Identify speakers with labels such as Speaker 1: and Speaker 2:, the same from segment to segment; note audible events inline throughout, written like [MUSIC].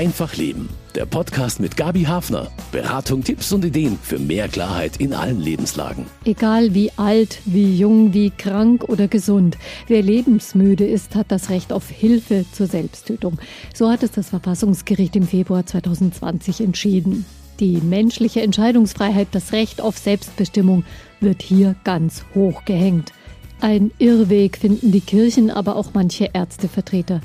Speaker 1: Einfach Leben. Der Podcast mit Gabi Hafner. Beratung, Tipps und Ideen für mehr Klarheit in allen Lebenslagen.
Speaker 2: Egal wie alt, wie jung, wie krank oder gesund. Wer lebensmüde ist, hat das Recht auf Hilfe zur Selbsttötung. So hat es das Verfassungsgericht im Februar 2020 entschieden. Die menschliche Entscheidungsfreiheit, das Recht auf Selbstbestimmung wird hier ganz hoch gehängt. Ein Irrweg finden die Kirchen, aber auch manche Ärztevertreter.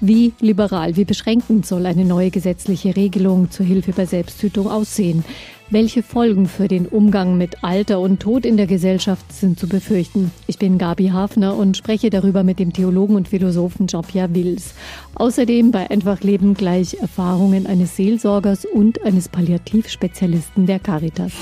Speaker 2: Wie liberal, wie beschränkend soll eine neue gesetzliche Regelung zur Hilfe bei Selbsttötung aussehen? Welche Folgen für den Umgang mit Alter und Tod in der Gesellschaft sind zu befürchten? Ich bin Gabi Hafner und spreche darüber mit dem Theologen und Philosophen Jean-Pierre Wills. Außerdem bei Einfach Leben gleich Erfahrungen eines Seelsorgers und eines Palliativspezialisten der Caritas.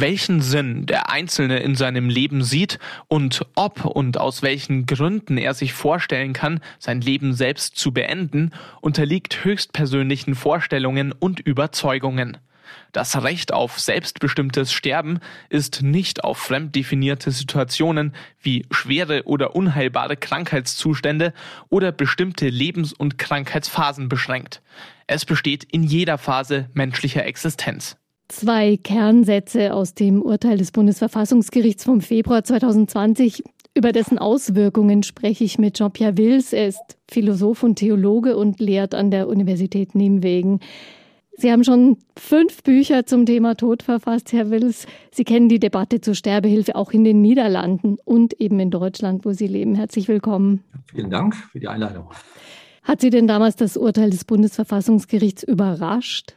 Speaker 3: Welchen Sinn der Einzelne in seinem Leben sieht und ob und aus welchen Gründen er sich vorstellen kann, sein Leben selbst zu beenden, unterliegt höchstpersönlichen Vorstellungen und Überzeugungen. Das Recht auf selbstbestimmtes Sterben ist nicht auf fremd definierte Situationen wie schwere oder unheilbare Krankheitszustände oder bestimmte Lebens- und Krankheitsphasen beschränkt. Es besteht in jeder Phase menschlicher Existenz.
Speaker 2: Zwei Kernsätze aus dem Urteil des Bundesverfassungsgerichts vom Februar 2020. Über dessen Auswirkungen spreche ich mit Jean-Pierre Wills. Er ist Philosoph und Theologe und lehrt an der Universität Nijmegen. Sie haben schon fünf Bücher zum Thema Tod verfasst, Herr Wills. Sie kennen die Debatte zur Sterbehilfe auch in den Niederlanden und eben in Deutschland, wo Sie leben. Herzlich willkommen.
Speaker 4: Vielen Dank für die Einladung.
Speaker 2: Hat Sie denn damals das Urteil des Bundesverfassungsgerichts überrascht?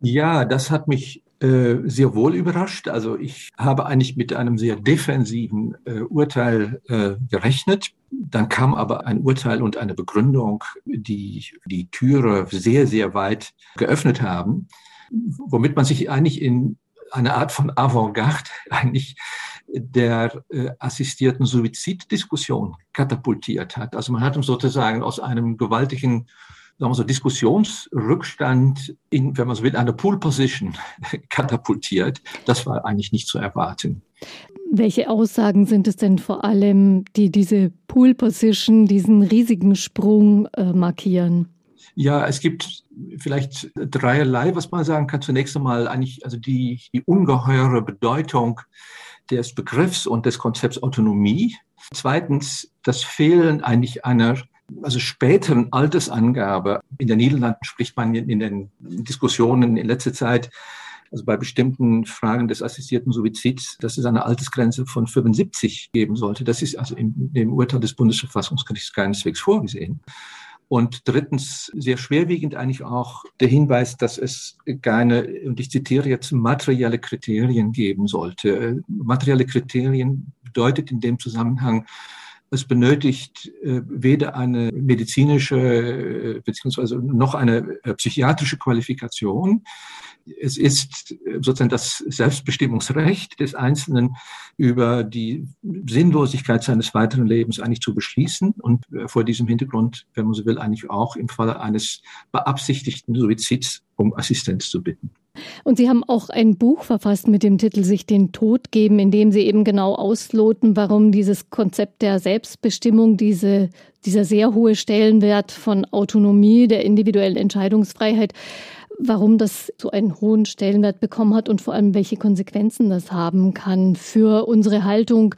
Speaker 4: Ja, das hat mich äh, sehr wohl überrascht. Also ich habe eigentlich mit einem sehr defensiven äh, Urteil äh, gerechnet. Dann kam aber ein Urteil und eine Begründung, die die Türe sehr, sehr weit geöffnet haben, womit man sich eigentlich in eine Art von Avantgarde [LAUGHS] eigentlich der äh, assistierten Suiziddiskussion katapultiert hat. Also man hat uns sozusagen aus einem gewaltigen sagen wir so, Diskussionsrückstand in, wenn man so will, eine Pool Position [LAUGHS] katapultiert. Das war eigentlich nicht zu erwarten.
Speaker 2: Welche Aussagen sind es denn vor allem, die diese Pool Position, diesen riesigen Sprung äh, markieren?
Speaker 4: Ja, es gibt vielleicht dreierlei, was man sagen kann. Zunächst einmal eigentlich also die, die ungeheure Bedeutung des Begriffs und des Konzepts Autonomie. Zweitens das Fehlen eigentlich einer also späteren Altersangabe. In den Niederlanden spricht man in den Diskussionen in letzter Zeit, also bei bestimmten Fragen des assistierten Suizids, dass es eine Altersgrenze von 75 geben sollte. Das ist also in dem Urteil des Bundesverfassungsgerichts keineswegs vorgesehen. Und drittens, sehr schwerwiegend eigentlich auch der Hinweis, dass es keine, und ich zitiere jetzt, materielle Kriterien geben sollte. Materielle Kriterien bedeutet in dem Zusammenhang, es benötigt äh, weder eine medizinische äh, beziehungsweise noch eine äh, psychiatrische Qualifikation. Es ist sozusagen das Selbstbestimmungsrecht des Einzelnen über die Sinnlosigkeit seines weiteren Lebens eigentlich zu beschließen und vor diesem Hintergrund, wenn man so will, eigentlich auch im Falle eines beabsichtigten Suizids um Assistenz zu bitten.
Speaker 2: Und Sie haben auch ein Buch verfasst mit dem Titel Sich den Tod geben, in dem Sie eben genau ausloten, warum dieses Konzept der Selbstbestimmung, diese, dieser sehr hohe Stellenwert von Autonomie, der individuellen Entscheidungsfreiheit, warum das so einen hohen Stellenwert bekommen hat und vor allem welche Konsequenzen das haben kann für unsere Haltung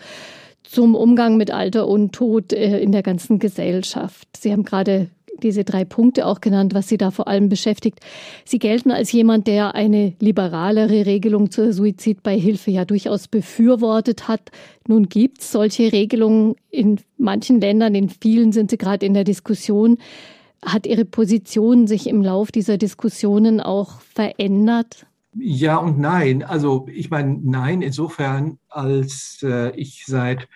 Speaker 2: zum Umgang mit Alter und Tod äh, in der ganzen Gesellschaft. Sie haben gerade diese drei Punkte auch genannt, was Sie da vor allem beschäftigt. Sie gelten als jemand, der eine liberalere Regelung zur Suizidbeihilfe ja durchaus befürwortet hat. Nun gibt es solche Regelungen in manchen Ländern, in vielen sind sie gerade in der Diskussion. Hat Ihre Position sich im Lauf dieser Diskussionen auch verändert?
Speaker 4: Ja und nein. Also ich meine, nein insofern, als äh, ich seit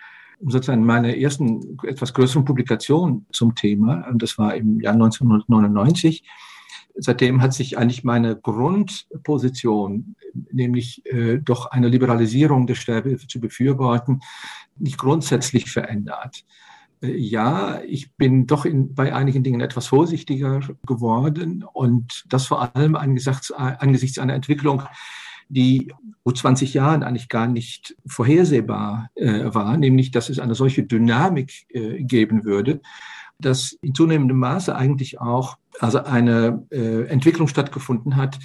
Speaker 4: sozusagen meine ersten etwas größeren Publikation zum Thema. Und das war im Jahr 1999. Seitdem hat sich eigentlich meine Grundposition, nämlich äh, doch eine Liberalisierung der Sterbehilfe zu befürworten, nicht grundsätzlich verändert. Äh, ja, ich bin doch in, bei einigen Dingen etwas vorsichtiger geworden und das vor allem angesichts, angesichts einer Entwicklung, die vor 20 Jahren eigentlich gar nicht vorhersehbar äh, war, nämlich dass es eine solche Dynamik äh, geben würde, dass in zunehmendem Maße eigentlich auch also eine äh, Entwicklung stattgefunden hat,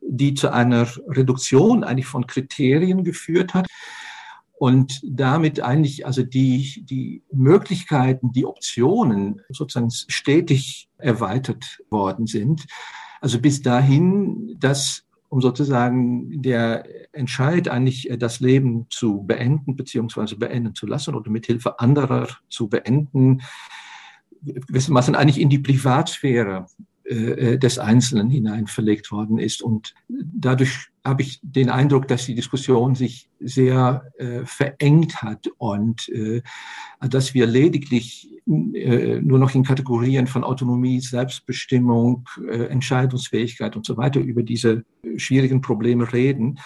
Speaker 4: die zu einer Reduktion eigentlich von Kriterien geführt hat und damit eigentlich also die, die Möglichkeiten, die Optionen sozusagen stetig erweitert worden sind. Also bis dahin, dass um sozusagen der Entscheid eigentlich das Leben zu beenden beziehungsweise beenden zu lassen oder mit Hilfe anderer zu beenden, gewissermaßen eigentlich in die Privatsphäre äh, des Einzelnen hinein verlegt worden ist. Und dadurch habe ich den Eindruck, dass die Diskussion sich sehr äh, verengt hat und äh, dass wir lediglich äh, nur noch in Kategorien von Autonomie, Selbstbestimmung, äh, Entscheidungsfähigkeit und so weiter über diese schwierigen Probleme reden.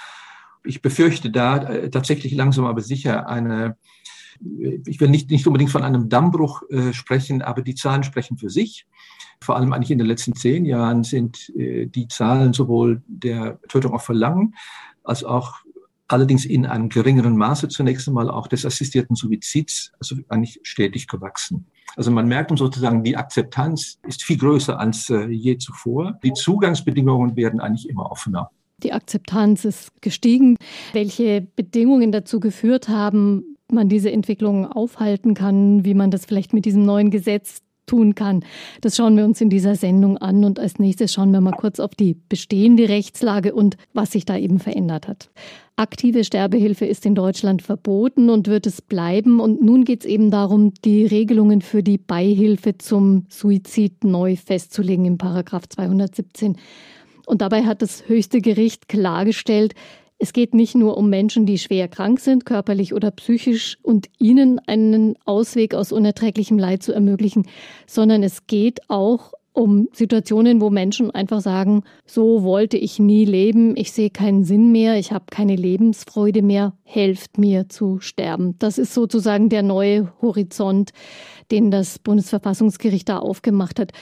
Speaker 4: Ich befürchte da äh, tatsächlich langsam aber sicher eine ich will nicht, nicht unbedingt von einem Dammbruch äh, sprechen, aber die Zahlen sprechen für sich. Vor allem eigentlich in den letzten zehn Jahren sind äh, die Zahlen sowohl der Tötung auf Verlangen als auch allerdings in einem geringeren Maße zunächst einmal auch des assistierten Suizids, also eigentlich stetig gewachsen. Also man merkt sozusagen, die Akzeptanz ist viel größer als äh, je zuvor. Die Zugangsbedingungen werden eigentlich immer offener.
Speaker 2: Die Akzeptanz ist gestiegen. Welche Bedingungen dazu geführt haben, man diese Entwicklung aufhalten kann, wie man das vielleicht mit diesem neuen Gesetz tun kann. Das schauen wir uns in dieser Sendung an und als nächstes schauen wir mal kurz auf die bestehende Rechtslage und was sich da eben verändert hat. Aktive Sterbehilfe ist in Deutschland verboten und wird es bleiben. Und nun geht es eben darum, die Regelungen für die Beihilfe zum Suizid neu festzulegen im Paragraph 217. Und dabei hat das höchste Gericht klargestellt, es geht nicht nur um Menschen, die schwer krank sind, körperlich oder psychisch, und ihnen einen Ausweg aus unerträglichem Leid zu ermöglichen, sondern es geht auch um Situationen, wo Menschen einfach sagen, so wollte ich nie leben, ich sehe keinen Sinn mehr, ich habe keine Lebensfreude mehr, helft mir zu sterben. Das ist sozusagen der neue Horizont, den das Bundesverfassungsgericht da aufgemacht hat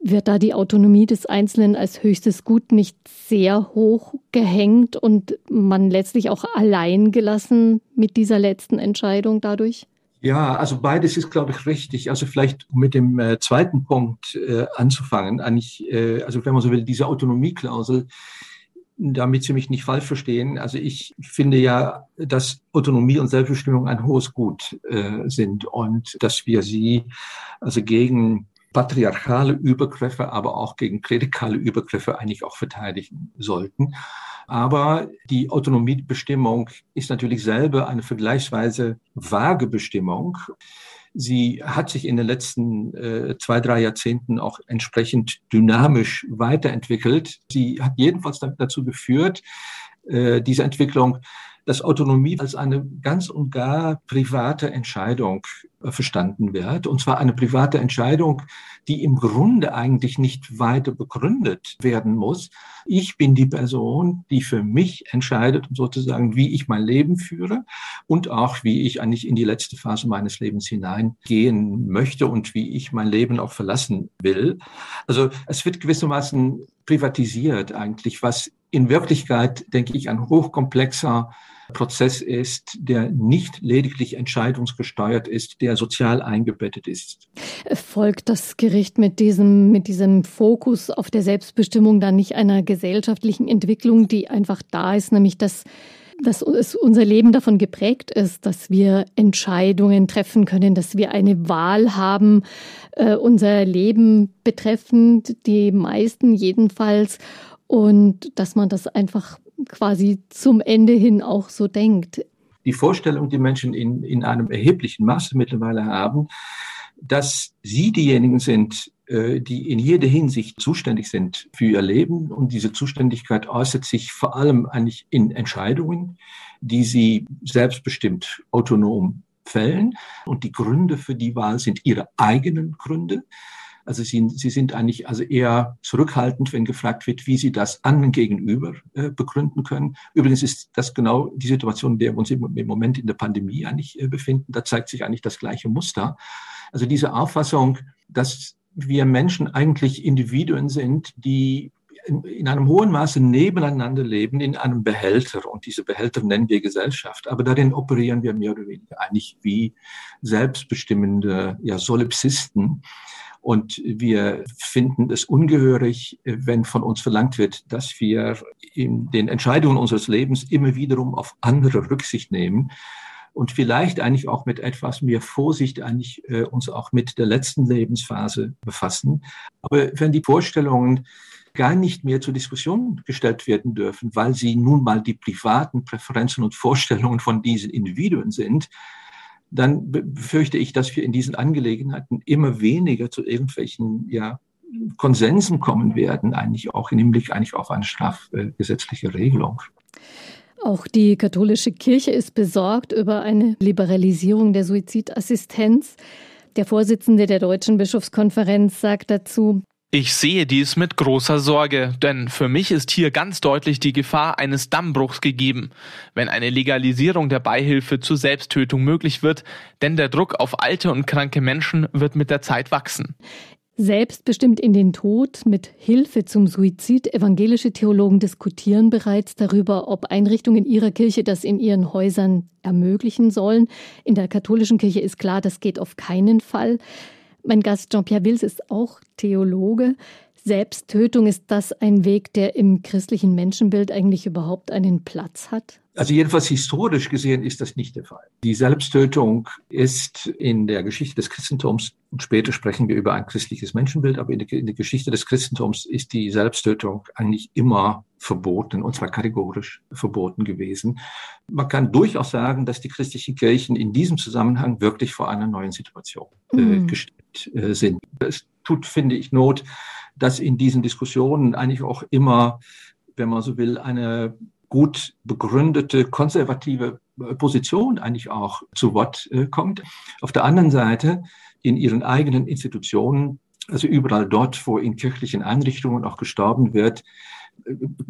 Speaker 2: wird da die Autonomie des Einzelnen als höchstes Gut nicht sehr hoch gehängt und man letztlich auch allein gelassen mit dieser letzten Entscheidung dadurch?
Speaker 4: Ja, also beides ist, glaube ich, richtig. Also vielleicht mit dem äh, zweiten Punkt äh, anzufangen. Eigentlich, äh, also wenn man so will, diese Autonomieklausel, damit Sie mich nicht falsch verstehen. Also ich finde ja, dass Autonomie und Selbstbestimmung ein hohes Gut äh, sind und dass wir sie also gegen patriarchale Übergriffe, aber auch gegen klerikale Übergriffe eigentlich auch verteidigen sollten. Aber die Autonomiebestimmung ist natürlich selber eine vergleichsweise vage Bestimmung. Sie hat sich in den letzten äh, zwei, drei Jahrzehnten auch entsprechend dynamisch weiterentwickelt. Sie hat jedenfalls dazu geführt, äh, diese Entwicklung, dass Autonomie als eine ganz und gar private Entscheidung äh, verstanden wird. Und zwar eine private Entscheidung, die im Grunde eigentlich nicht weiter begründet werden muss. Ich bin die Person, die für mich entscheidet, sozusagen, wie ich mein Leben führe und auch, wie ich eigentlich in die letzte Phase meines Lebens hineingehen möchte und wie ich mein Leben auch verlassen will. Also es wird gewissermaßen privatisiert eigentlich, was in Wirklichkeit, denke ich, ein hochkomplexer Prozess ist, der nicht lediglich entscheidungsgesteuert ist, der sozial eingebettet ist.
Speaker 2: Folgt das Gericht mit diesem, mit diesem Fokus auf der Selbstbestimmung dann nicht einer gesellschaftlichen Entwicklung, die einfach da ist, nämlich dass dass unser Leben davon geprägt ist, dass wir Entscheidungen treffen können, dass wir eine Wahl haben, äh, unser Leben betreffend, die meisten jedenfalls, und dass man das einfach quasi zum Ende hin auch so denkt.
Speaker 4: Die Vorstellung, die Menschen in, in einem erheblichen Maße mittlerweile haben, dass sie diejenigen sind, äh, die in jeder Hinsicht zuständig sind für ihr Leben. Und diese Zuständigkeit äußert sich vor allem eigentlich in Entscheidungen, die sie selbstbestimmt autonom fällen. Und die Gründe für die Wahl sind ihre eigenen Gründe. Also sie, sie sind eigentlich also eher zurückhaltend, wenn gefragt wird, wie sie das anderen gegenüber äh, begründen können. Übrigens ist das genau die Situation, in der wir uns im, Moment in der Pandemie eigentlich äh, befinden. Da zeigt sich eigentlich das gleiche Muster. Also diese Auffassung, dass wir Menschen eigentlich Individuen sind, die in einem hohen Maße nebeneinander leben in einem Behälter. Und diese Behälter nennen wir Gesellschaft. Aber darin operieren wir mehr oder weniger eigentlich wie selbstbestimmende ja, Solipsisten. Und wir finden es ungehörig, wenn von uns verlangt wird, dass wir in den Entscheidungen unseres Lebens immer wiederum auf andere Rücksicht nehmen und vielleicht eigentlich auch mit etwas mehr Vorsicht eigentlich äh, uns auch mit der letzten Lebensphase befassen. Aber wenn die Vorstellungen gar nicht mehr zur Diskussion gestellt werden dürfen, weil sie nun mal die privaten Präferenzen und Vorstellungen von diesen Individuen sind, dann befürchte ich, dass wir in diesen Angelegenheiten immer weniger zu irgendwelchen ja, Konsensen kommen werden, eigentlich auch im Hinblick eigentlich auf eine strafgesetzliche Regelung.
Speaker 2: Auch die katholische Kirche ist besorgt über eine Liberalisierung der Suizidassistenz. Der Vorsitzende der Deutschen Bischofskonferenz sagt dazu,
Speaker 3: ich sehe dies mit großer Sorge, denn für mich ist hier ganz deutlich die Gefahr eines Dammbruchs gegeben, wenn eine Legalisierung der Beihilfe zur Selbsttötung möglich wird, denn der Druck auf alte und kranke Menschen wird mit der Zeit wachsen.
Speaker 2: Selbstbestimmt in den Tod mit Hilfe zum Suizid. Evangelische Theologen diskutieren bereits darüber, ob Einrichtungen ihrer Kirche das in ihren Häusern ermöglichen sollen. In der katholischen Kirche ist klar, das geht auf keinen Fall. Mein Gast Jean-Pierre Wills ist auch Theologe. Selbsttötung, ist das ein Weg, der im christlichen Menschenbild eigentlich überhaupt einen Platz hat?
Speaker 4: Also jedenfalls historisch gesehen ist das nicht der Fall. Die Selbsttötung ist in der Geschichte des Christentums, und später sprechen wir über ein christliches Menschenbild, aber in der, in der Geschichte des Christentums ist die Selbsttötung eigentlich immer verboten, und zwar kategorisch verboten gewesen. Man kann durchaus sagen, dass die christlichen Kirchen in diesem Zusammenhang wirklich vor einer neuen Situation äh, mhm. gestellt äh, sind. Es tut, finde ich, Not, dass in diesen Diskussionen eigentlich auch immer, wenn man so will, eine gut begründete konservative äh, Position eigentlich auch zu Wort äh, kommt. Auf der anderen Seite in ihren eigenen Institutionen, also überall dort, wo in kirchlichen Einrichtungen auch gestorben wird,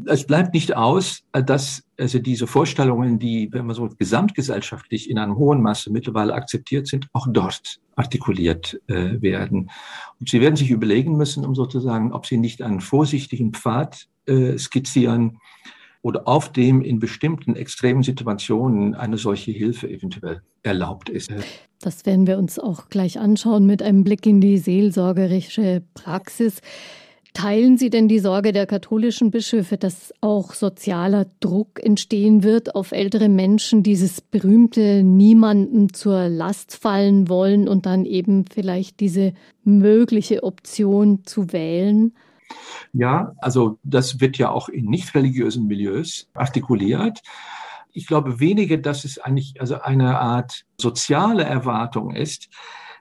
Speaker 4: es bleibt nicht aus, dass also diese Vorstellungen, die, wenn man so gesamtgesellschaftlich in einem hohen Maße mittlerweile akzeptiert sind, auch dort artikuliert äh, werden. Und Sie werden sich überlegen müssen, um sozusagen, ob Sie nicht einen vorsichtigen Pfad äh, skizzieren, oder auf dem in bestimmten extremen Situationen eine solche Hilfe eventuell erlaubt ist.
Speaker 2: Das werden wir uns auch gleich anschauen mit einem Blick in die seelsorgerische Praxis. Teilen Sie denn die Sorge der katholischen Bischöfe, dass auch sozialer Druck entstehen wird auf ältere Menschen, dieses berühmte niemanden zur Last fallen wollen und dann eben vielleicht diese mögliche Option zu wählen?
Speaker 4: Ja, also das wird ja auch in nicht religiösen Milieus artikuliert. Ich glaube weniger, dass es eigentlich also eine Art soziale Erwartung ist,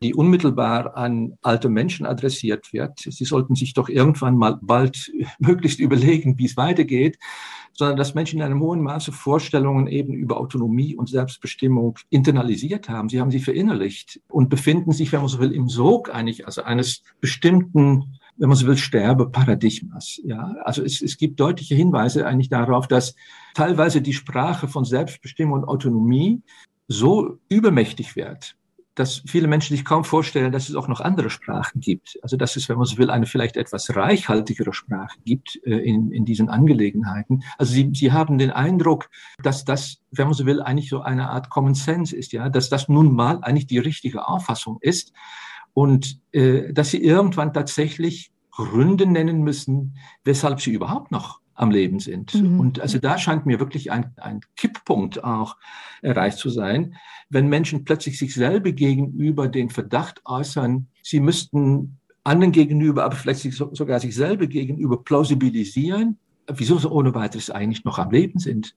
Speaker 4: die unmittelbar an alte Menschen adressiert wird. Sie sollten sich doch irgendwann mal bald [LAUGHS] möglichst überlegen, wie es weitergeht, sondern dass Menschen in einem hohen Maße Vorstellungen eben über Autonomie und Selbstbestimmung internalisiert haben. Sie haben sie verinnerlicht und befinden sich, wenn man so will, im Sog eigentlich, also eines bestimmten wenn man so will, Sterbeparadigmas. Ja, also es, es gibt deutliche Hinweise eigentlich darauf, dass teilweise die Sprache von Selbstbestimmung und Autonomie so übermächtig wird, dass viele Menschen sich kaum vorstellen, dass es auch noch andere Sprachen gibt. Also dass es, wenn man so will, eine vielleicht etwas reichhaltigere Sprache gibt äh, in, in diesen Angelegenheiten. Also sie, sie haben den Eindruck, dass das, wenn man so will, eigentlich so eine Art Common Sense ist, ja, dass das nun mal eigentlich die richtige Auffassung ist und äh, dass sie irgendwann tatsächlich Gründe nennen müssen, weshalb sie überhaupt noch am Leben sind. Mhm. Und also da scheint mir wirklich ein, ein Kipppunkt auch erreicht zu sein, wenn Menschen plötzlich sich selber gegenüber den Verdacht äußern, sie müssten anderen gegenüber, aber vielleicht sogar sich selber gegenüber plausibilisieren, wieso sie ohne weiteres eigentlich noch am Leben sind.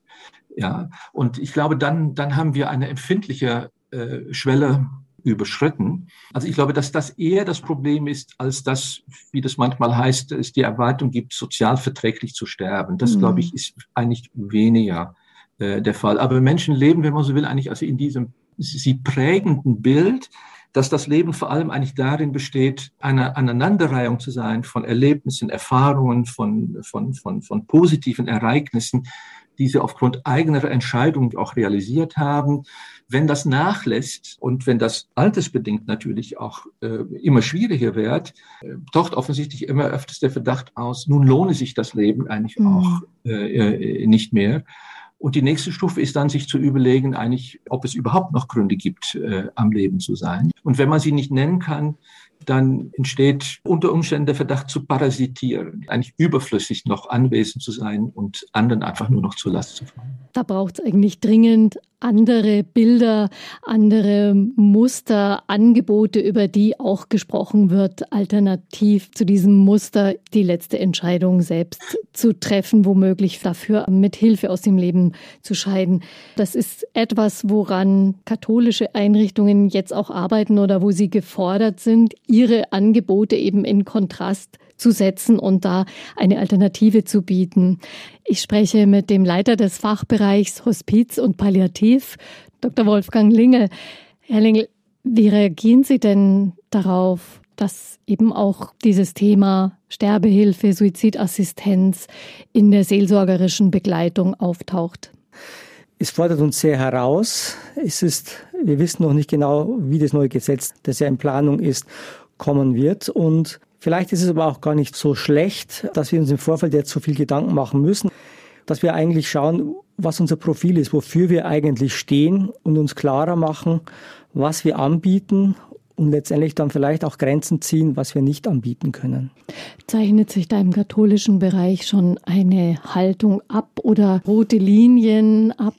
Speaker 4: Ja, und ich glaube, dann, dann haben wir eine empfindliche äh, Schwelle überschritten. Also ich glaube, dass das eher das Problem ist, als das, wie das manchmal heißt, es die Erwartung gibt, sozial verträglich zu sterben. Das, mhm. glaube ich, ist eigentlich weniger äh, der Fall. Aber Menschen leben, wenn man so will, eigentlich also in diesem sie prägenden Bild, dass das Leben vor allem eigentlich darin besteht, eine Aneinanderreihung zu sein von Erlebnissen, Erfahrungen, von, von, von, von positiven Ereignissen, die sie aufgrund eigener Entscheidungen auch realisiert haben. Wenn das nachlässt und wenn das altersbedingt natürlich auch äh, immer schwieriger wird, äh, taucht offensichtlich immer öfters der Verdacht aus, nun lohne sich das Leben eigentlich mhm. auch äh, äh, nicht mehr. Und die nächste Stufe ist dann, sich zu überlegen, eigentlich, ob es überhaupt noch Gründe gibt, äh, am Leben zu sein. Und wenn man sie nicht nennen kann, dann entsteht unter Umständen der Verdacht zu parasitieren, eigentlich überflüssig noch anwesend zu sein und anderen einfach nur noch zur Last zu fallen.
Speaker 2: Da braucht es eigentlich dringend andere Bilder, andere Muster, Angebote, über die auch gesprochen wird, alternativ zu diesem Muster die letzte Entscheidung selbst zu treffen, womöglich dafür mit Hilfe aus dem Leben zu scheiden. Das ist etwas, woran katholische Einrichtungen jetzt auch arbeiten oder wo sie gefordert sind, ihre Angebote eben in Kontrast zu setzen und da eine Alternative zu bieten. Ich spreche mit dem Leiter des Fachbereichs Hospiz und Palliativ, Dr. Wolfgang Lingel. Herr Lingel, wie reagieren Sie denn darauf, dass eben auch dieses Thema Sterbehilfe, Suizidassistenz in der seelsorgerischen Begleitung auftaucht?
Speaker 5: Es fordert uns sehr heraus. Es ist, wir wissen noch nicht genau, wie das neue Gesetz, das ja in Planung ist, kommen wird. Und Vielleicht ist es aber auch gar nicht so schlecht, dass wir uns im Vorfeld jetzt so viel Gedanken machen müssen, dass wir eigentlich schauen, was unser Profil ist, wofür wir eigentlich stehen und uns klarer machen, was wir anbieten und letztendlich dann vielleicht auch Grenzen ziehen, was wir nicht anbieten können.
Speaker 2: Zeichnet sich da im katholischen Bereich schon eine Haltung ab oder rote Linien ab?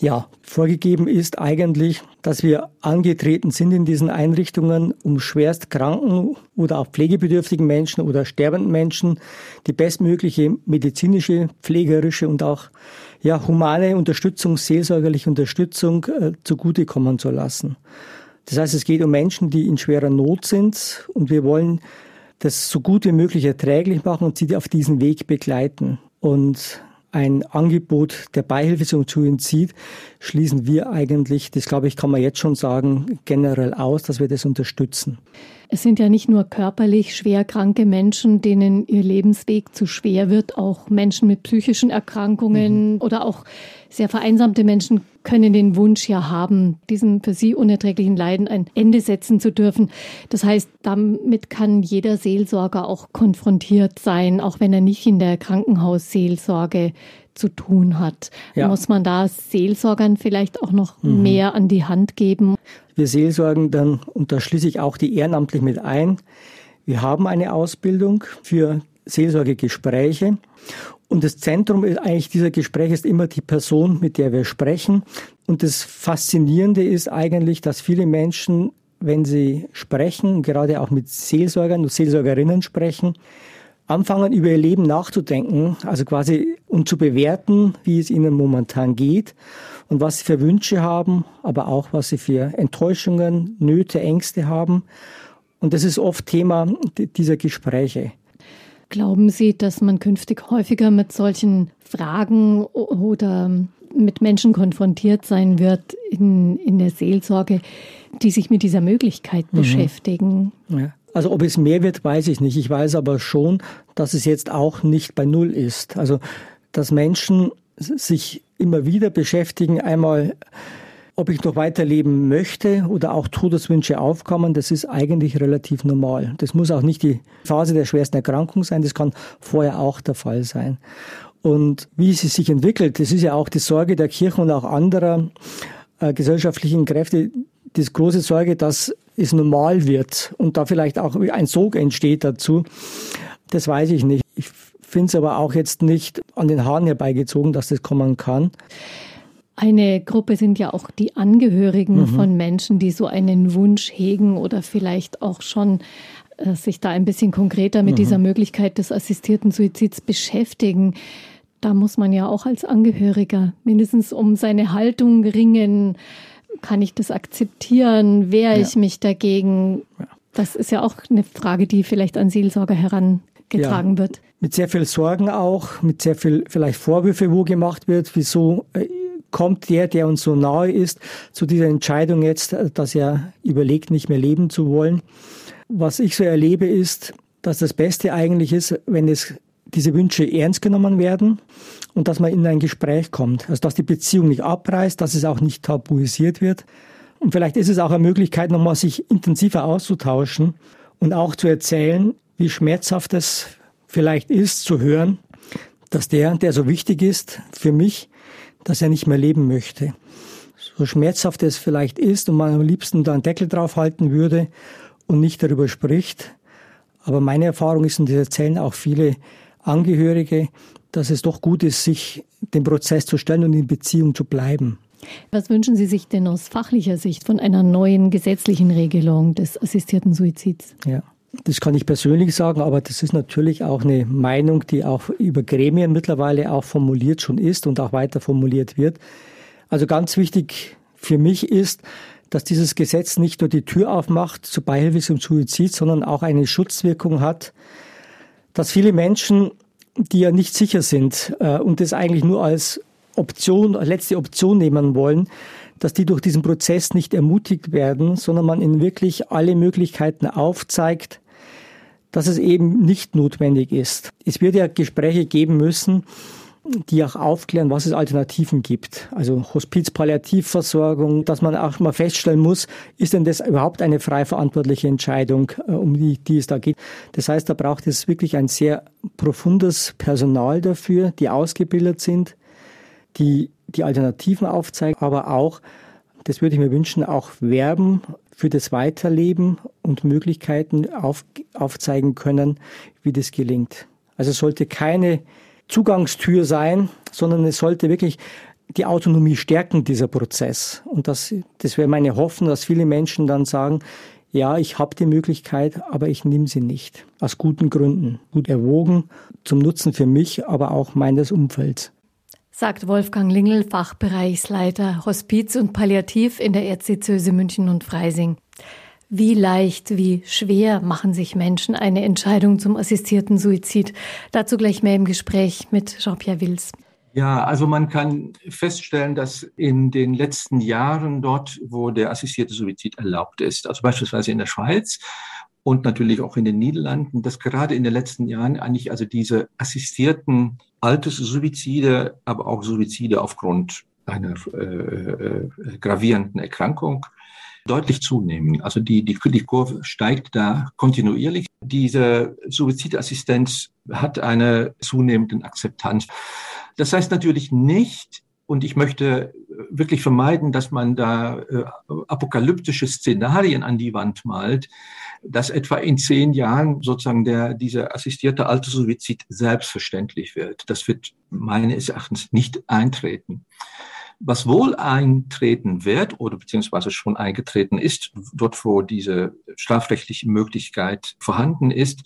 Speaker 5: Ja, vorgegeben ist eigentlich, dass wir angetreten sind in diesen Einrichtungen, um schwerst kranken oder auch pflegebedürftigen Menschen oder sterbenden Menschen die bestmögliche medizinische, pflegerische und auch ja, humane Unterstützung, seelsorgerliche Unterstützung äh, zugutekommen zu lassen. Das heißt, es geht um Menschen, die in schwerer Not sind und wir wollen das so gut wie möglich erträglich machen und sie auf diesen Weg begleiten. Und ein Angebot der Beihilfe zu entzieht, schließen wir eigentlich, das glaube ich, kann man jetzt schon sagen, generell aus, dass wir das unterstützen.
Speaker 2: Es sind ja nicht nur körperlich schwer kranke Menschen, denen ihr Lebensweg zu schwer wird, auch Menschen mit psychischen Erkrankungen mhm. oder auch sehr vereinsamte Menschen können den Wunsch ja haben, diesem für sie unerträglichen Leiden ein Ende setzen zu dürfen. Das heißt, damit kann jeder Seelsorger auch konfrontiert sein, auch wenn er nicht in der Krankenhausseelsorge zu tun hat. Ja. Muss man da Seelsorgern vielleicht auch noch mhm. mehr an die Hand geben?
Speaker 5: Wir seelsorgen dann, und da schließe ich auch die ehrenamtlich mit ein, wir haben eine Ausbildung für Seelsorgegespräche. Und das Zentrum ist eigentlich dieser Gespräche ist immer die Person, mit der wir sprechen. Und das Faszinierende ist eigentlich, dass viele Menschen, wenn sie sprechen, gerade auch mit Seelsorgern und Seelsorgerinnen sprechen, anfangen, über ihr Leben nachzudenken, also quasi und zu bewerten, wie es ihnen momentan geht und was sie für Wünsche haben, aber auch was sie für Enttäuschungen, Nöte, Ängste haben. Und das ist oft Thema dieser Gespräche.
Speaker 2: Glauben Sie, dass man künftig häufiger mit solchen Fragen oder mit Menschen konfrontiert sein wird in, in der Seelsorge, die sich mit dieser Möglichkeit mhm. beschäftigen?
Speaker 5: Ja. Also ob es mehr wird, weiß ich nicht. Ich weiß aber schon, dass es jetzt auch nicht bei Null ist. Also dass Menschen sich immer wieder beschäftigen, einmal ob ich noch weiterleben möchte oder auch Todeswünsche aufkommen, das ist eigentlich relativ normal. Das muss auch nicht die Phase der schwersten Erkrankung sein, das kann vorher auch der Fall sein. Und wie sie sich entwickelt, das ist ja auch die Sorge der Kirche und auch anderer äh, gesellschaftlichen Kräfte, die große Sorge, dass es normal wird und da vielleicht auch ein Sog entsteht dazu. Das weiß ich nicht. Ich finde es aber auch jetzt nicht an den Haaren herbeigezogen, dass das kommen kann.
Speaker 2: Eine Gruppe sind ja auch die Angehörigen mhm. von Menschen, die so einen Wunsch hegen oder vielleicht auch schon äh, sich da ein bisschen konkreter mit mhm. dieser Möglichkeit des assistierten Suizids beschäftigen. Da muss man ja auch als Angehöriger mindestens um seine Haltung ringen. Kann ich das akzeptieren? Wehre ja. ich mich dagegen? Ja. Das ist ja auch eine Frage, die vielleicht an Seelsorger herangetragen ja. wird.
Speaker 5: Mit sehr viel Sorgen auch, mit sehr viel vielleicht Vorwürfe, wo gemacht wird, wieso äh, kommt der, der uns so nahe ist, zu dieser Entscheidung jetzt, dass er überlegt, nicht mehr leben zu wollen. Was ich so erlebe, ist, dass das Beste eigentlich ist, wenn es diese Wünsche ernst genommen werden und dass man in ein Gespräch kommt. Also dass die Beziehung nicht abreißt, dass es auch nicht tabuisiert wird. Und vielleicht ist es auch eine Möglichkeit, nochmal sich intensiver auszutauschen und auch zu erzählen, wie schmerzhaft es vielleicht ist, zu hören, dass der, der so wichtig ist für mich, dass er nicht mehr leben möchte. So schmerzhaft es vielleicht ist und man am liebsten da einen Deckel drauf halten würde und nicht darüber spricht. Aber meine Erfahrung ist, und das erzählen auch viele Angehörige, dass es doch gut ist, sich dem Prozess zu stellen und in Beziehung zu bleiben.
Speaker 2: Was wünschen Sie sich denn aus fachlicher Sicht von einer neuen gesetzlichen Regelung des assistierten Suizids?
Speaker 5: Ja. Das kann ich persönlich sagen, aber das ist natürlich auch eine Meinung, die auch über Gremien mittlerweile auch formuliert schon ist und auch weiter formuliert wird. Also ganz wichtig für mich ist, dass dieses Gesetz nicht nur die Tür aufmacht zu Beihilfe zum Suizid, sondern auch eine Schutzwirkung hat, dass viele Menschen, die ja nicht sicher sind äh, und das eigentlich nur als Option, letzte Option nehmen wollen, dass die durch diesen Prozess nicht ermutigt werden, sondern man ihnen wirklich alle Möglichkeiten aufzeigt, dass es eben nicht notwendig ist. Es wird ja Gespräche geben müssen, die auch aufklären, was es Alternativen gibt. Also Hospiz, Palliativversorgung, dass man auch mal feststellen muss, ist denn das überhaupt eine frei verantwortliche Entscheidung, äh, um die, die es da geht. Das heißt, da braucht es wirklich ein sehr profundes Personal dafür, die ausgebildet sind, die die Alternativen aufzeigen, aber auch, das würde ich mir wünschen, auch werben für das Weiterleben und Möglichkeiten auf, aufzeigen können, wie das gelingt. Also es sollte keine Zugangstür sein, sondern es sollte wirklich die Autonomie stärken, dieser Prozess. Und das, das wäre meine Hoffnung, dass viele Menschen dann sagen, ja, ich habe die Möglichkeit, aber ich nehme sie nicht. Aus guten Gründen. Gut erwogen, zum Nutzen für mich, aber auch meines Umfelds
Speaker 2: sagt Wolfgang Lingel, Fachbereichsleiter Hospiz und Palliativ in der Erzdiözese München und Freising. Wie leicht, wie schwer machen sich Menschen eine Entscheidung zum assistierten Suizid? Dazu gleich mehr im Gespräch mit Jean-Pierre Wils.
Speaker 4: Ja, also man kann feststellen, dass in den letzten Jahren dort, wo der assistierte Suizid erlaubt ist, also beispielsweise in der Schweiz, und natürlich auch in den Niederlanden, dass gerade in den letzten Jahren eigentlich also diese assistierten Alterssuizide, aber auch Suizide aufgrund einer äh, äh, gravierenden Erkrankung deutlich zunehmen. Also die, die, die Kurve steigt da kontinuierlich. Diese Suizidassistenz hat eine zunehmende Akzeptanz. Das heißt natürlich nicht, und ich möchte wirklich vermeiden, dass man da äh, apokalyptische Szenarien an die Wand malt, dass etwa in zehn Jahren sozusagen der, dieser assistierte Alterssuizid selbstverständlich wird. Das wird meines Erachtens nicht eintreten. Was wohl eintreten wird oder beziehungsweise schon eingetreten ist, dort wo diese strafrechtliche Möglichkeit vorhanden ist,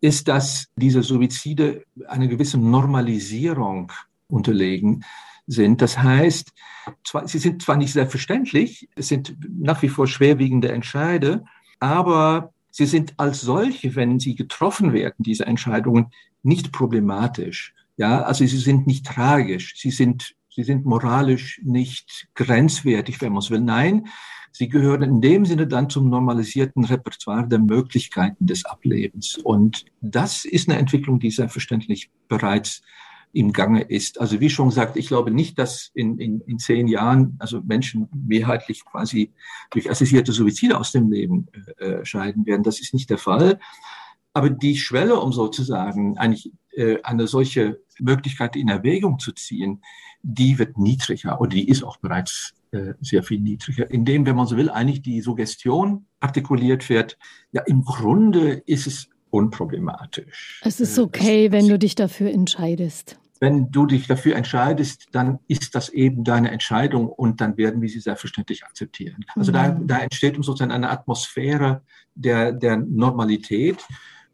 Speaker 4: ist, dass diese Suizide eine gewisse Normalisierung unterlegen sind. Das heißt, zwar, sie sind zwar nicht selbstverständlich, es sind nach wie vor schwerwiegende Entscheide, aber sie sind als solche, wenn sie getroffen werden, diese Entscheidungen, nicht problematisch. Ja, also sie sind nicht tragisch, sie sind, sie sind moralisch nicht grenzwertig, wenn man es will. Nein, sie gehören in dem Sinne dann zum normalisierten Repertoire der Möglichkeiten des Ablebens. Und das ist eine Entwicklung, die selbstverständlich bereits im Gange ist. Also wie schon gesagt, ich glaube nicht, dass in, in, in zehn Jahren also Menschen mehrheitlich quasi durch assistierte Suizide aus dem Leben äh, äh, scheiden werden. Das ist nicht der Fall. Aber die Schwelle, um sozusagen eigentlich äh, eine solche Möglichkeit in Erwägung zu ziehen, die wird niedriger oder die ist auch bereits äh, sehr viel niedriger, indem, wenn man so will, eigentlich die Suggestion artikuliert wird. Ja, im Grunde ist es unproblematisch.
Speaker 2: Es ist äh, okay, es, wenn du dich dafür entscheidest
Speaker 4: wenn du dich dafür entscheidest, dann ist das eben deine Entscheidung und dann werden wir sie selbstverständlich akzeptieren. Also mhm. da, da entsteht sozusagen eine Atmosphäre der, der Normalität.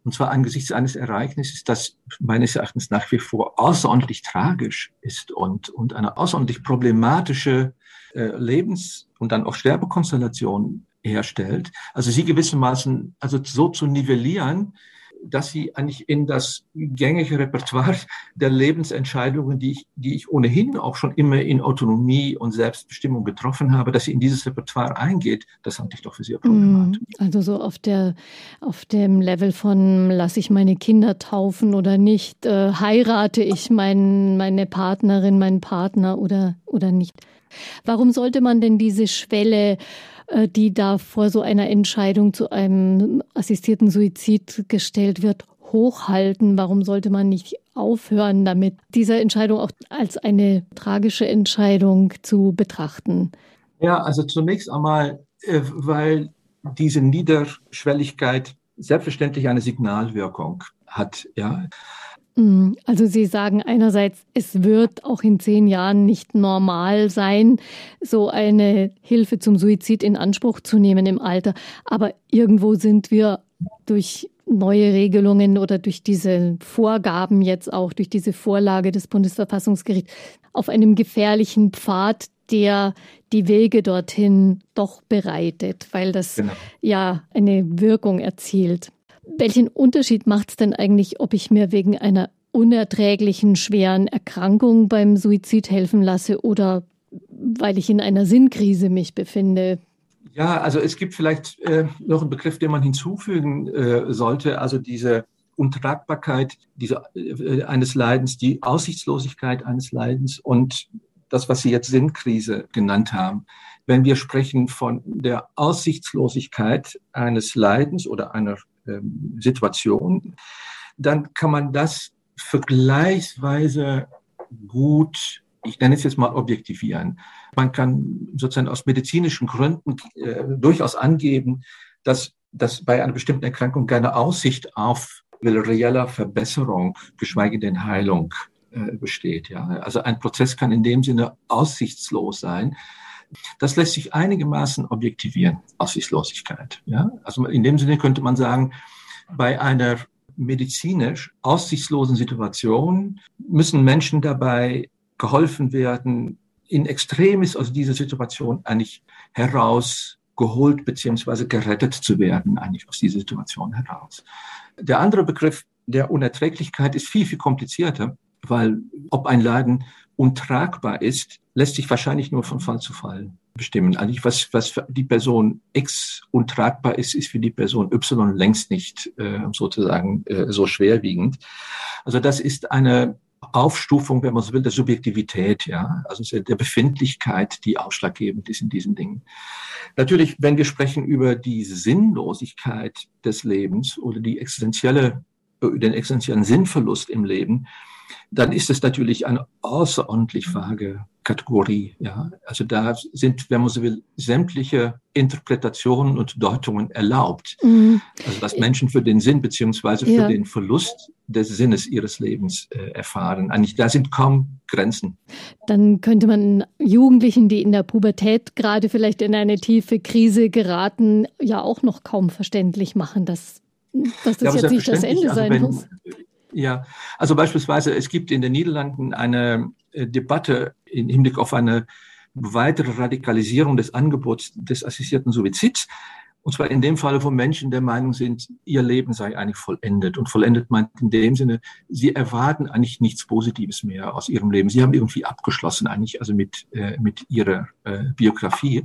Speaker 4: Und zwar angesichts eines Ereignisses, das meines Erachtens nach wie vor außerordentlich tragisch ist und, und eine außerordentlich problematische äh, Lebens- und dann auch Sterbekonstellation herstellt. Also sie gewissermaßen also so zu nivellieren, dass sie eigentlich in das gängige Repertoire der Lebensentscheidungen, die ich, die ich ohnehin auch schon immer in Autonomie und Selbstbestimmung getroffen habe, dass sie in dieses Repertoire eingeht, das halte ich doch für sehr problematisch.
Speaker 2: Mhm. Also so auf der, auf dem Level von lasse ich meine Kinder taufen oder nicht, äh, heirate ich mein, meine Partnerin, meinen Partner oder, oder nicht. Warum sollte man denn diese Schwelle die da vor so einer Entscheidung zu einem assistierten Suizid gestellt wird, hochhalten? Warum sollte man nicht aufhören damit, diese Entscheidung auch als eine tragische Entscheidung zu betrachten?
Speaker 4: Ja, also zunächst einmal, äh, weil diese Niederschwelligkeit selbstverständlich eine Signalwirkung hat. Ja.
Speaker 2: Mm, also Sie sagen einerseits, es wird auch in zehn Jahren nicht normal sein, so eine Hilfe zum Suizid in Anspruch zu nehmen im Alter. Aber irgendwo sind wir durch neue Regelungen oder durch diese Vorgaben jetzt auch, durch diese Vorlage des Bundesverfassungsgerichts auf einem gefährlichen Pfad, der die Wege dorthin doch bereitet, weil das genau. ja eine Wirkung erzielt. Welchen Unterschied macht es denn eigentlich, ob ich mir wegen einer unerträglichen schweren Erkrankung beim Suizid helfen lasse oder weil ich in einer Sinnkrise mich befinde?
Speaker 4: Ja, also es gibt vielleicht äh, noch einen Begriff, den man hinzufügen äh, sollte, also diese Untragbarkeit diese, äh, eines Leidens, die Aussichtslosigkeit eines Leidens und das, was Sie jetzt Sinnkrise genannt haben. Wenn wir sprechen von der Aussichtslosigkeit eines Leidens oder einer Situation, dann kann man das vergleichsweise gut, ich nenne es jetzt mal objektivieren. Man kann sozusagen aus medizinischen Gründen äh, durchaus angeben, dass, dass bei einer bestimmten Erkrankung keine Aussicht auf reeller Verbesserung, geschweige denn Heilung äh, besteht. Ja? Also ein Prozess kann in dem Sinne aussichtslos sein. Das lässt sich einigermaßen objektivieren, Aussichtslosigkeit. Ja? Also in dem Sinne könnte man sagen, bei einer medizinisch aussichtslosen Situation müssen Menschen dabei geholfen werden, in Extremis aus dieser Situation eigentlich herausgeholt beziehungsweise gerettet zu werden, eigentlich aus dieser Situation heraus. Der andere Begriff der Unerträglichkeit ist viel, viel komplizierter, weil ob ein Leiden untragbar ist, lässt sich wahrscheinlich nur von Fall zu Fall bestimmen. Eigentlich, was, was für die Person X untragbar ist, ist für die Person Y längst nicht äh, sozusagen äh, so schwerwiegend. Also das ist eine Aufstufung, wenn man so will, der Subjektivität, ja, also der Befindlichkeit, die ausschlaggebend ist in diesen Dingen. Natürlich, wenn wir sprechen über die Sinnlosigkeit des Lebens oder die existenzielle, den existenziellen Sinnverlust im Leben, dann ist es natürlich eine außerordentlich vage Kategorie. Ja, also da sind, wenn man so will, sämtliche Interpretationen und Deutungen erlaubt. Mhm. Also dass Menschen für den Sinn beziehungsweise für ja. den Verlust des Sinnes ihres Lebens äh, erfahren. Eigentlich, da sind kaum Grenzen.
Speaker 2: Dann könnte man Jugendlichen, die in der Pubertät gerade vielleicht in eine tiefe Krise geraten, ja auch noch kaum verständlich machen, dass, dass das ja, jetzt nicht das Ende sein also wenn, muss.
Speaker 4: Ja, also beispielsweise, es gibt in den Niederlanden eine äh, Debatte im Hinblick auf eine weitere Radikalisierung des Angebots des assistierten Suizids. Und zwar in dem Falle von Menschen, der Meinung sind, ihr Leben sei eigentlich vollendet. Und vollendet meint in dem Sinne, sie erwarten eigentlich nichts Positives mehr aus ihrem Leben. Sie haben irgendwie abgeschlossen eigentlich, also mit, äh, mit ihrer äh, Biografie.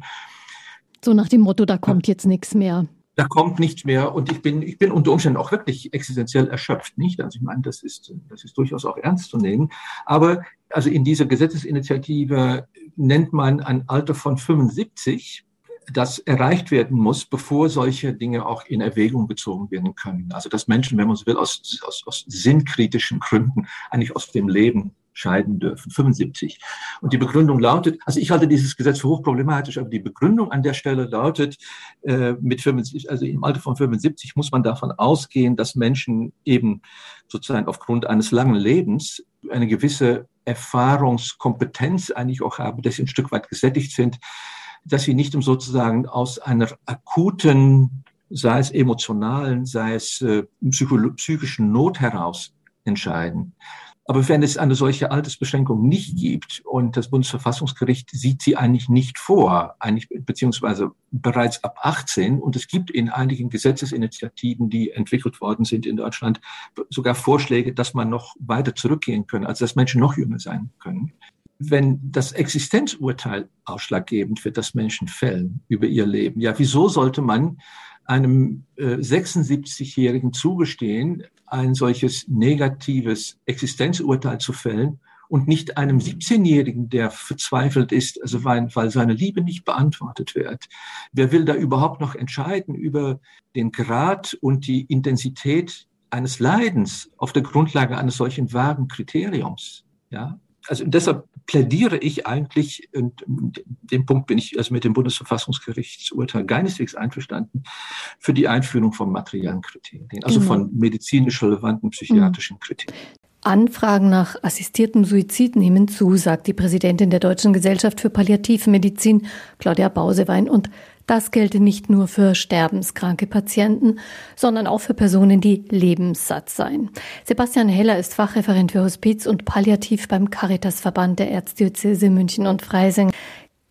Speaker 2: So nach dem Motto, da kommt jetzt nichts mehr
Speaker 4: da kommt nichts mehr und ich bin, ich bin unter Umständen auch wirklich existenziell erschöpft, nicht? Also ich meine, das ist, das ist durchaus auch ernst zu nehmen. Aber also in dieser Gesetzesinitiative nennt man ein Alter von 75, das erreicht werden muss, bevor solche Dinge auch in Erwägung gezogen werden können. Also dass Menschen, wenn man so will, aus, aus, aus sinnkritischen Gründen eigentlich aus dem Leben scheiden dürfen, 75. Und die Begründung lautet, also ich halte dieses Gesetz für hochproblematisch, aber die Begründung an der Stelle lautet, äh, mit 75, also im Alter von 75 muss man davon ausgehen, dass Menschen eben sozusagen aufgrund eines langen Lebens eine gewisse Erfahrungskompetenz eigentlich auch haben, dass sie ein Stück weit gesättigt sind, dass sie nicht sozusagen aus einer akuten, sei es emotionalen, sei es äh, psychischen Not heraus entscheiden, Aber wenn es eine solche Altersbeschränkung nicht gibt und das Bundesverfassungsgericht sieht sie eigentlich nicht vor, eigentlich beziehungsweise bereits ab 18 und es gibt in einigen Gesetzesinitiativen, die entwickelt worden sind in Deutschland, sogar Vorschläge, dass man noch weiter zurückgehen können, also dass Menschen noch jünger sein können. Wenn das Existenzurteil ausschlaggebend für das Menschen fällen über ihr Leben, ja, wieso sollte man einem äh, 76-Jährigen zugestehen, ein solches negatives Existenzurteil zu fällen und nicht einem 17-Jährigen, der verzweifelt ist, also weil, weil seine Liebe nicht beantwortet wird. Wer will da überhaupt noch entscheiden über den Grad und die Intensität eines Leidens auf der Grundlage eines solchen vagen Kriteriums? Ja, also deshalb plädiere ich eigentlich, und dem Punkt bin ich also mit dem Bundesverfassungsgerichtsurteil keineswegs einverstanden, für die Einführung von materiellen Kriterien, also genau. von medizinisch relevanten psychiatrischen mhm. Kriterien.
Speaker 2: Anfragen nach assistiertem Suizid nehmen zu, sagt die Präsidentin der Deutschen Gesellschaft für Palliativmedizin, Claudia Bausewein. Und das gelte nicht nur für sterbenskranke Patienten, sondern auch für Personen, die lebenssatt seien. Sebastian Heller ist Fachreferent für Hospiz und Palliativ beim Caritasverband der Erzdiözese München und Freising.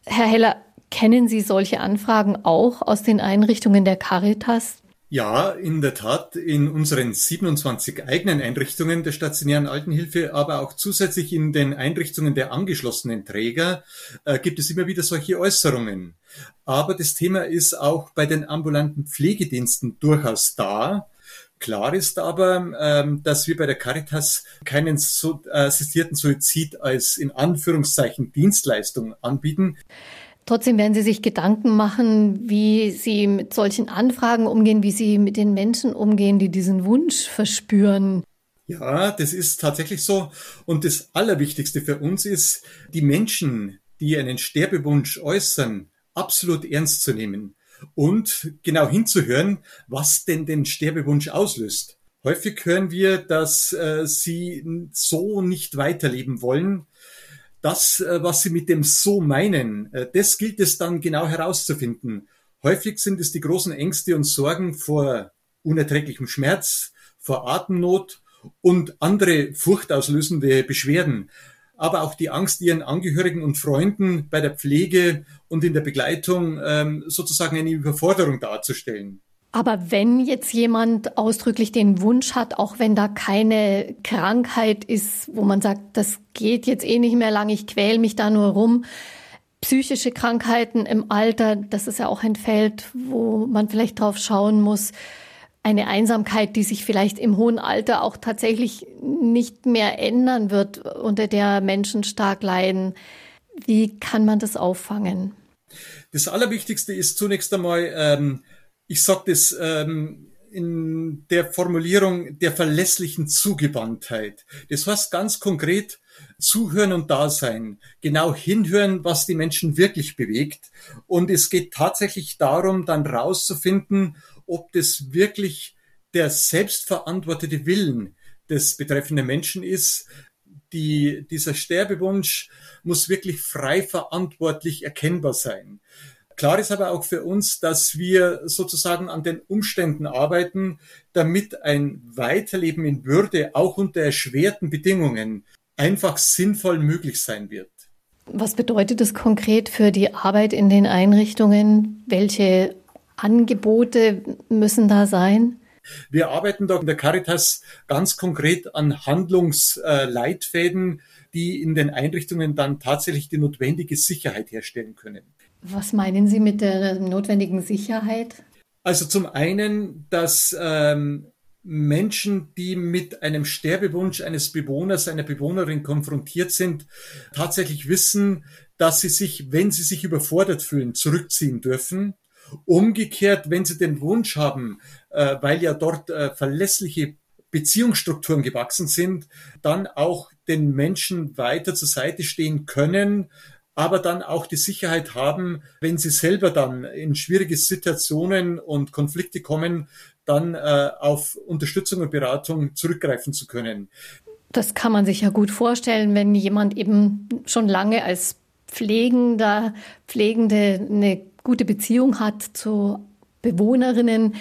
Speaker 2: Herr Heller, kennen Sie solche Anfragen auch aus den Einrichtungen der Caritas?
Speaker 6: Ja, in der Tat, in unseren 27 eigenen Einrichtungen der stationären Altenhilfe, aber auch zusätzlich in den Einrichtungen der angeschlossenen Träger äh, gibt es immer wieder solche Äußerungen. Aber das Thema ist auch bei den ambulanten Pflegediensten durchaus da. Klar ist aber, ähm, dass wir bei der Caritas keinen so, äh, assistierten Suizid als in Anführungszeichen Dienstleistung anbieten.
Speaker 2: Trotzdem werden Sie sich Gedanken machen, wie Sie mit solchen Anfragen umgehen, wie Sie mit den Menschen umgehen, die diesen Wunsch verspüren.
Speaker 6: Ja, das ist tatsächlich so. Und das Allerwichtigste für uns ist, die Menschen, die einen Sterbewunsch äußern, absolut ernst zu nehmen und genau hinzuhören, was denn den Sterbewunsch auslöst. Häufig hören wir, dass äh, sie so nicht weiterleben wollen das, äh, was sie mit dem so meinen, äh, das gilt es dann genau herauszufinden. Häufig sind es die großen Ängste und Sorgen vor unerträglichem Schmerz, vor Atemnot und andere furchtauslösende Beschwerden. Aber auch die Angst, ihren Angehörigen und Freunden bei der Pflege und in der Begleitung ähm, sozusagen eine Überforderung darzustellen.
Speaker 2: Aber wenn jetzt jemand ausdrücklich den Wunsch hat, auch wenn da keine Krankheit ist, wo man sagt, das geht jetzt eh nicht mehr lang, ich quäl mich da nur rum, psychische Krankheiten im Alter, das ist ja auch ein Feld, wo man vielleicht drauf schauen muss, eine Einsamkeit, die sich vielleicht im hohen Alter auch tatsächlich nicht mehr ändern wird, unter der Menschen stark leiden. Wie kann man das auffangen?
Speaker 6: Das Allerwichtigste ist zunächst einmal, ähm, ich sage das ähm, in der Formulierung der verlässlichen Zugewandtheit. Das heißt ganz konkret, zuhören und da sein, genau hinhören, was die Menschen wirklich bewegt. Und es geht tatsächlich darum, dann rauszufinden, ob das wirklich der selbstverantwortete Willen des betreffenden Menschen ist. Die, dieser Sterbewunsch muss wirklich frei verantwortlich erkennbar sein. Klar ist aber auch für uns, dass wir sozusagen an den Umständen arbeiten, damit ein Weiterleben in Würde auch unter erschwerten Bedingungen einfach sinnvoll möglich sein wird.
Speaker 2: Was bedeutet das konkret für die Arbeit in den Einrichtungen? Welche Angebote müssen da sein?
Speaker 6: Wir arbeiten da in der Caritas ganz konkret an Handlungsleitfäden, die in den Einrichtungen dann tatsächlich die notwendige Sicherheit herstellen können.
Speaker 2: Was meinen Sie mit der notwendigen Sicherheit?
Speaker 6: Also zum einen, dass ähm, Menschen, die mit einem Sterbewunsch eines Bewohners, einer Bewohnerin konfrontiert sind, tatsächlich wissen, dass sie sich, wenn sie sich überfordert fühlen, zurückziehen dürfen. Umgekehrt, wenn sie den Wunsch haben, äh, weil ja dort äh, verlässliche Beziehungsstrukturen gewachsen sind, dann auch den Menschen weiter zur Seite stehen können, aber dann auch die Sicherheit haben, wenn sie selber dann in schwierige Situationen und Konflikte kommen, dann äh, auf Unterstützung und Beratung zurückgreifen zu können.
Speaker 2: Das kann man sich ja gut vorstellen, wenn jemand eben schon lange als Pflegender, Pflegende eine gute Beziehung hat zu Bewohnerinnen.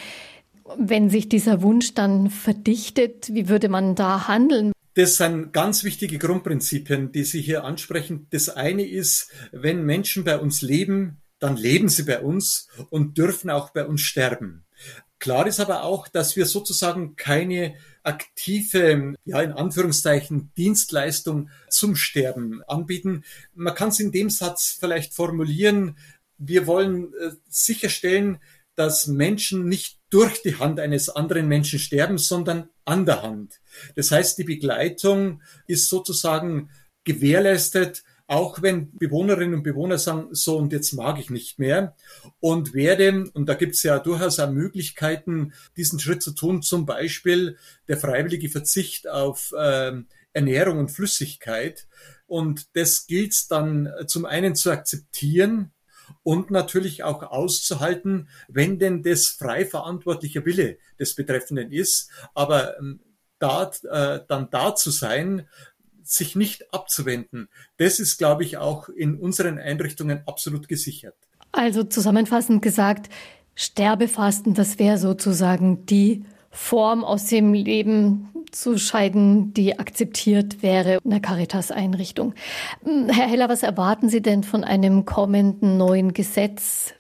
Speaker 2: Wenn sich dieser Wunsch dann verdichtet, wie würde man da handeln?
Speaker 6: Das sind ganz wichtige Grundprinzipien, die Sie hier ansprechen. Das eine ist, wenn Menschen bei uns leben, dann leben sie bei uns und dürfen auch bei uns sterben. Klar ist aber auch, dass wir sozusagen keine aktive, ja, in Anführungszeichen, Dienstleistung zum Sterben anbieten. Man kann es in dem Satz vielleicht formulieren, wir wollen äh, sicherstellen, dass Menschen nicht durch die Hand eines anderen Menschen sterben, sondern an der Hand. Das heißt, die Begleitung ist sozusagen gewährleistet, auch wenn Bewohnerinnen und Bewohner sagen, so und jetzt mag ich nicht mehr und werde, und da gibt es ja durchaus auch Möglichkeiten, diesen Schritt zu tun, zum Beispiel der freiwillige Verzicht auf äh, Ernährung und Flüssigkeit. Und das gilt dann zum einen zu akzeptieren, und natürlich auch auszuhalten, wenn denn das frei verantwortlicher Wille des Betreffenden ist. Aber ähm, da, äh, dann da zu sein, sich nicht abzuwenden, das ist, glaube ich, auch in unseren Einrichtungen absolut gesichert.
Speaker 2: Also zusammenfassend gesagt, Sterbefasten, das wäre sozusagen die Form aus dem Leben zu scheiden, die akzeptiert wäre in der Caritas-Einrichtung. Hm, Herr Heller, was erwarten Sie denn von einem kommenden neuen Gesetz?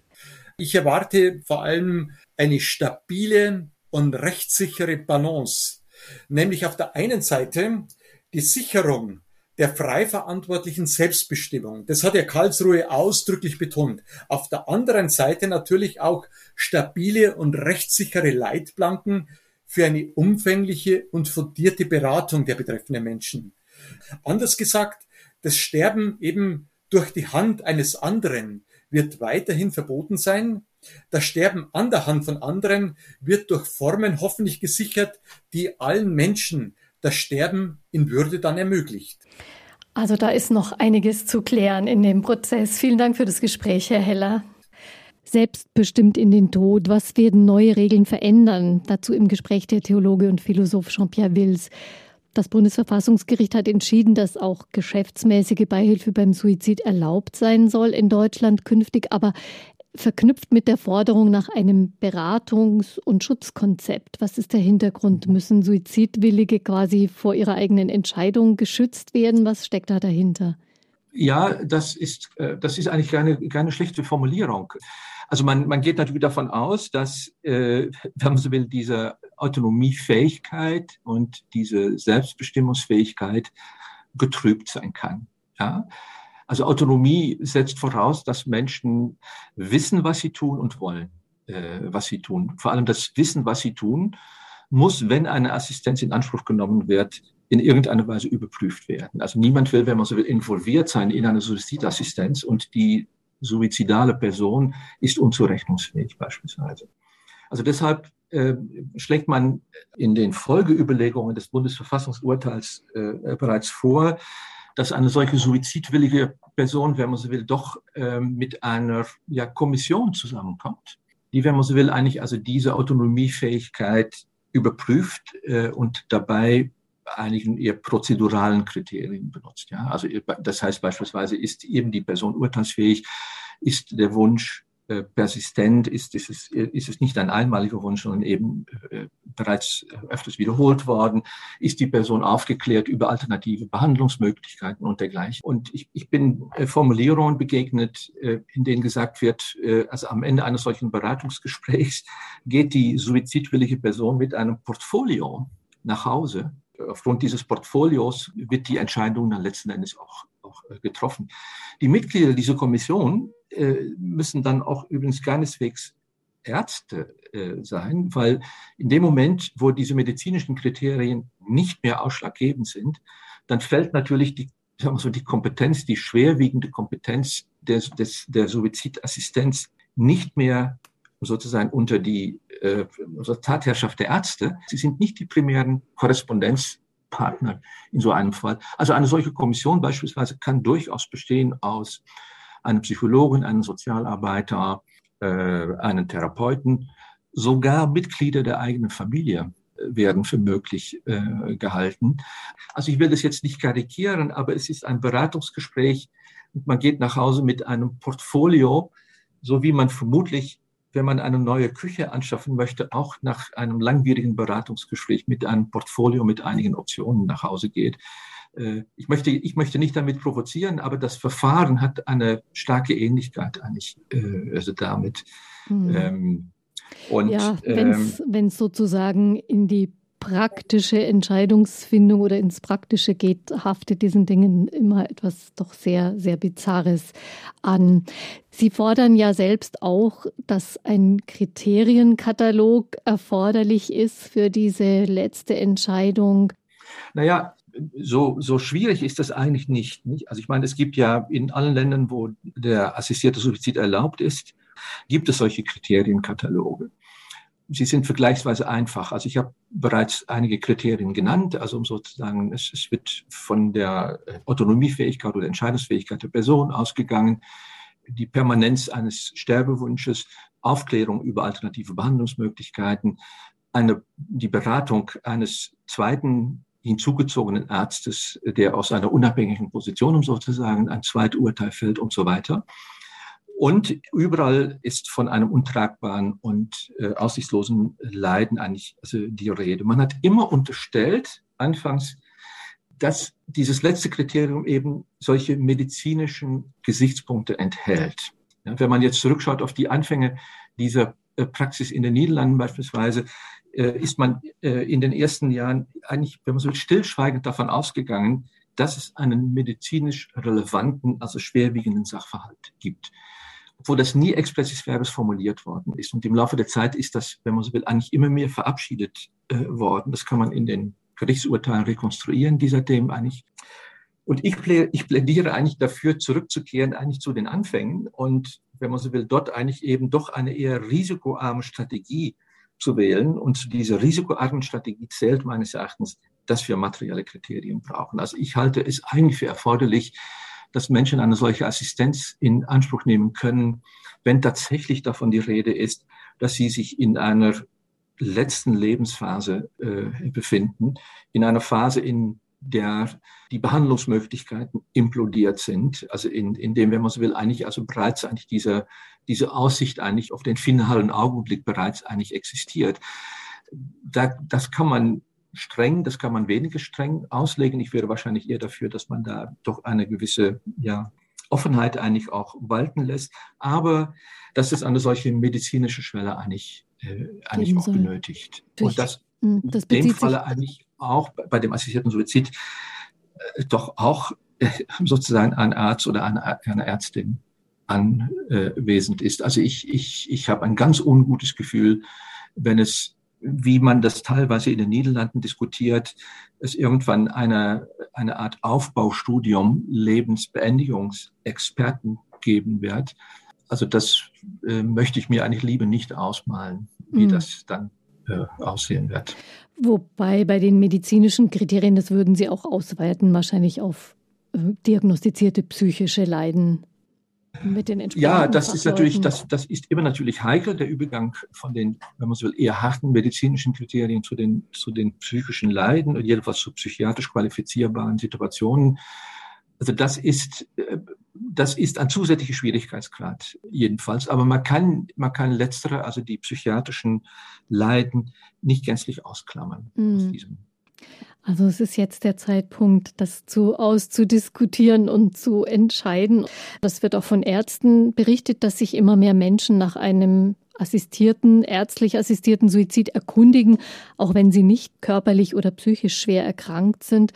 Speaker 6: Ich erwarte vor allem eine stabile und rechtssichere Balance, nämlich auf der einen Seite die Sicherung der frei verantwortlichen Selbstbestimmung. Das hat ja Karlsruhe ausdrücklich betont. Auf der anderen Seite natürlich auch stabile und rechtssichere Leitplanken für eine umfängliche und fundierte Beratung der betreffenden Menschen. Anders gesagt, das Sterben eben durch die Hand eines anderen wird weiterhin verboten sein. Das Sterben an der Hand von anderen wird durch Formen hoffentlich gesichert, die allen Menschen das Sterben in Würde dann ermöglicht.
Speaker 2: Also da ist noch einiges zu klären in dem Prozess. Vielen Dank für das Gespräch, Herr Heller selbstbestimmt in den Tod. Was werden neue Regeln verändern? Dazu im Gespräch der Theologe und Philosoph Jean-Pierre Wills. Das Bundesverfassungsgericht hat entschieden, dass auch geschäftsmäßige Beihilfe beim Suizid erlaubt sein soll in Deutschland künftig, aber verknüpft mit der Forderung nach einem Beratungs- und Schutzkonzept. Was ist der Hintergrund? Müssen Suizidwillige quasi vor ihrer eigenen Entscheidung geschützt werden? Was steckt da dahinter?
Speaker 4: Ja, das ist, äh, das ist eigentlich keine, keine schlechte Formulierung. Also man, man geht natürlich davon aus, dass, äh, wenn man so will, diese Autonomiefähigkeit und diese Selbstbestimmungsfähigkeit getrübt sein kann. Ja? Also Autonomie setzt voraus, dass Menschen wissen, was sie tun und wollen, äh, was sie tun. Vor allem das Wissen, was sie tun, muss, wenn eine Assistenz in Anspruch genommen wird, in irgendeiner Weise überprüft werden. Also niemand will, wenn man so will, involviert sein in eine Suizidassistenz und die suizidale Person ist unzurechnungsfähig beispielsweise. Also deshalb äh, schlägt man in den Folgeüberlegungen des Bundesverfassungsurteils äh, bereits vor, dass eine solche suizidwillige Person, wenn man so will, doch äh, mit einer ja, Kommission zusammenkommt, die, wenn man so will, eigentlich also diese Autonomiefähigkeit überprüft äh, und dabei einigen eher prozeduralen Kriterien benutzt. Ja? Also das heißt beispielsweise, ist eben die Person urteilsfähig, ist der Wunsch äh, persistent, ist, ist, es, ist es nicht ein einmaliger Wunsch, sondern eben äh, bereits öfters wiederholt worden, ist die Person aufgeklärt über alternative Behandlungsmöglichkeiten und dergleichen. Und ich, ich bin äh, Formulierungen begegnet, äh, in denen gesagt wird, äh, also am Ende eines solchen Beratungsgesprächs geht die suizidwillige Person mit einem Portfolio nach Hause aufgrund dieses Portfolios wird die Entscheidung dann letzten Endes auch, auch äh, getroffen. Die Mitglieder dieser Kommission äh, müssen dann auch übrigens keineswegs Ärzte äh, sein, weil in dem Moment, wo diese medizinischen Kriterien nicht mehr ausschlaggebend sind, dann fällt natürlich die, sagen wir so, die Kompetenz, die schwerwiegende Kompetenz des, des, der Suizidassistenz nicht mehr sozusagen unter die äh, unter Tatherrschaft der Ärzte. Sie sind nicht die primären Korrespondenzpartner in so einem Fall. Also eine solche Kommission beispielsweise kann durchaus bestehen aus einem Psychologen, einem Sozialarbeiter, äh, einem Therapeuten, sogar Mitglieder der eigenen Familie werden für möglich äh, gehalten. Also ich will das jetzt nicht karikieren, aber es ist ein Beratungsgespräch und man geht nach Hause mit einem Portfolio, so wie man vermutlich wenn man eine neue Küche anschaffen möchte, auch nach einem langwierigen Beratungsgespräch mit einem Portfolio mit einigen Optionen nach Hause geht. Äh, ich möchte, ich möchte nicht damit provozieren, aber das Verfahren hat eine starke Ähnlichkeit eigentlich äh, also damit.
Speaker 2: Mhm. Ähm, und, ja, wenn es ähm, sozusagen in die praktische Entscheidungsfindung oder ins Praktische geht, haftet diesen Dingen immer etwas doch sehr, sehr Bizarres an. Sie fordern ja selbst auch, dass ein Kriterienkatalog erforderlich ist für diese letzte Entscheidung.
Speaker 4: Naja, so, so schwierig ist das eigentlich nicht, nicht. Also ich meine, es gibt ja in allen Ländern, wo der assistierte Suizid erlaubt ist, gibt es solche Kriterienkataloge sie sind vergleichsweise einfach. Also ich habe bereits einige Kriterien genannt, also um sozusagen, es, es wird von der Autonomiefähigkeit oder Entscheidungsfähigkeit der Person ausgegangen, die Permanenz eines Sterbewunsches, Aufklärung über alternative Behandlungsmöglichkeiten, eine, die Beratung eines zweiten hinzugezogenen Arztes, der aus einer unabhängigen Position um sozusagen ein Zweiturteil fällt und so weiter. Und überall ist von einem untragbaren und äh, aussichtslosen Leiden eigentlich also die Rede. Man hat immer unterstellt, anfangs, dass dieses letzte Kriterium eben solche medizinischen Gesichtspunkte enthält. Ja, wenn man jetzt zurückschaut auf die Anfänge dieser äh, Praxis in den Niederlanden beispielsweise, äh, ist man äh, in den ersten Jahren eigentlich, wenn man so stillschweigend davon ausgegangen, dass es einen medizinisch relevanten, also schwerwiegenden Sachverhalt gibt obwohl das nie expressis verbis formuliert worden ist. Und im Laufe der Zeit ist das, wenn man so will, eigentlich immer mehr verabschiedet äh, worden. Das kann man in den Gerichtsurteilen rekonstruieren, dieser Themen eigentlich. Und ich, ich plädiere eigentlich dafür, zurückzukehren eigentlich zu den Anfängen und, wenn man so will, dort eigentlich eben doch eine eher risikoarme Strategie zu wählen. Und zu dieser risikoarmen Strategie zählt meines Erachtens, dass wir materielle Kriterien brauchen. Also ich halte es eigentlich für erforderlich, dass Menschen eine solche Assistenz in Anspruch nehmen können, wenn tatsächlich davon die Rede ist, dass sie sich in einer letzten Lebensphase äh, befinden, in einer Phase, in der die Behandlungsmöglichkeiten implodiert sind, also in, in dem, wenn man so will, eigentlich also bereits eigentlich diese, diese Aussicht eigentlich auf den finalen Augenblick bereits eigentlich existiert. Da, das kann man streng, das kann man weniger streng auslegen. Ich wäre wahrscheinlich eher dafür, dass man da doch eine gewisse ja, Offenheit eigentlich auch walten lässt. Aber dass es eine solche medizinische Schwelle eigentlich, äh, eigentlich auch benötigt. Und das, hm, das in dem Falle eigentlich auch bei dem assistierten Suizid äh, doch auch äh, sozusagen ein Arzt oder eine, eine Ärztin anwesend ist. Also ich, ich, ich habe ein ganz ungutes Gefühl, wenn es wie man das teilweise in den Niederlanden diskutiert, es irgendwann eine, eine Art Aufbaustudium Lebensbeendigungsexperten geben wird. Also das äh, möchte ich mir eigentlich lieber nicht ausmalen, wie mhm. das dann äh, aussehen wird.
Speaker 2: Wobei bei den medizinischen Kriterien, das würden Sie auch ausweiten, wahrscheinlich auf äh, diagnostizierte psychische Leiden
Speaker 4: mit den Ja, das ist natürlich, das, das ist immer natürlich heikel, der Übergang von den, wenn man so will, eher harten medizinischen Kriterien zu den, zu den psychischen Leiden und jedenfalls zu psychiatrisch qualifizierbaren Situationen. Also das ist, äh, das ist ein zusätzlicher Schwierigkeitsgrad jedenfalls. Aber man kann, man kann letztere, also die psychiatrischen Leiden, nicht gänzlich ausklammern mhm. aus diesem
Speaker 2: also es ist jetzt der Zeitpunkt, das zu auszudiskutieren und zu entscheiden. Das wird auch von Ärzten berichtet, dass sich immer mehr Menschen nach einem assistierten, ärztlich assistierten Suizid erkundigen, auch wenn sie nicht körperlich oder psychisch schwer erkrankt sind.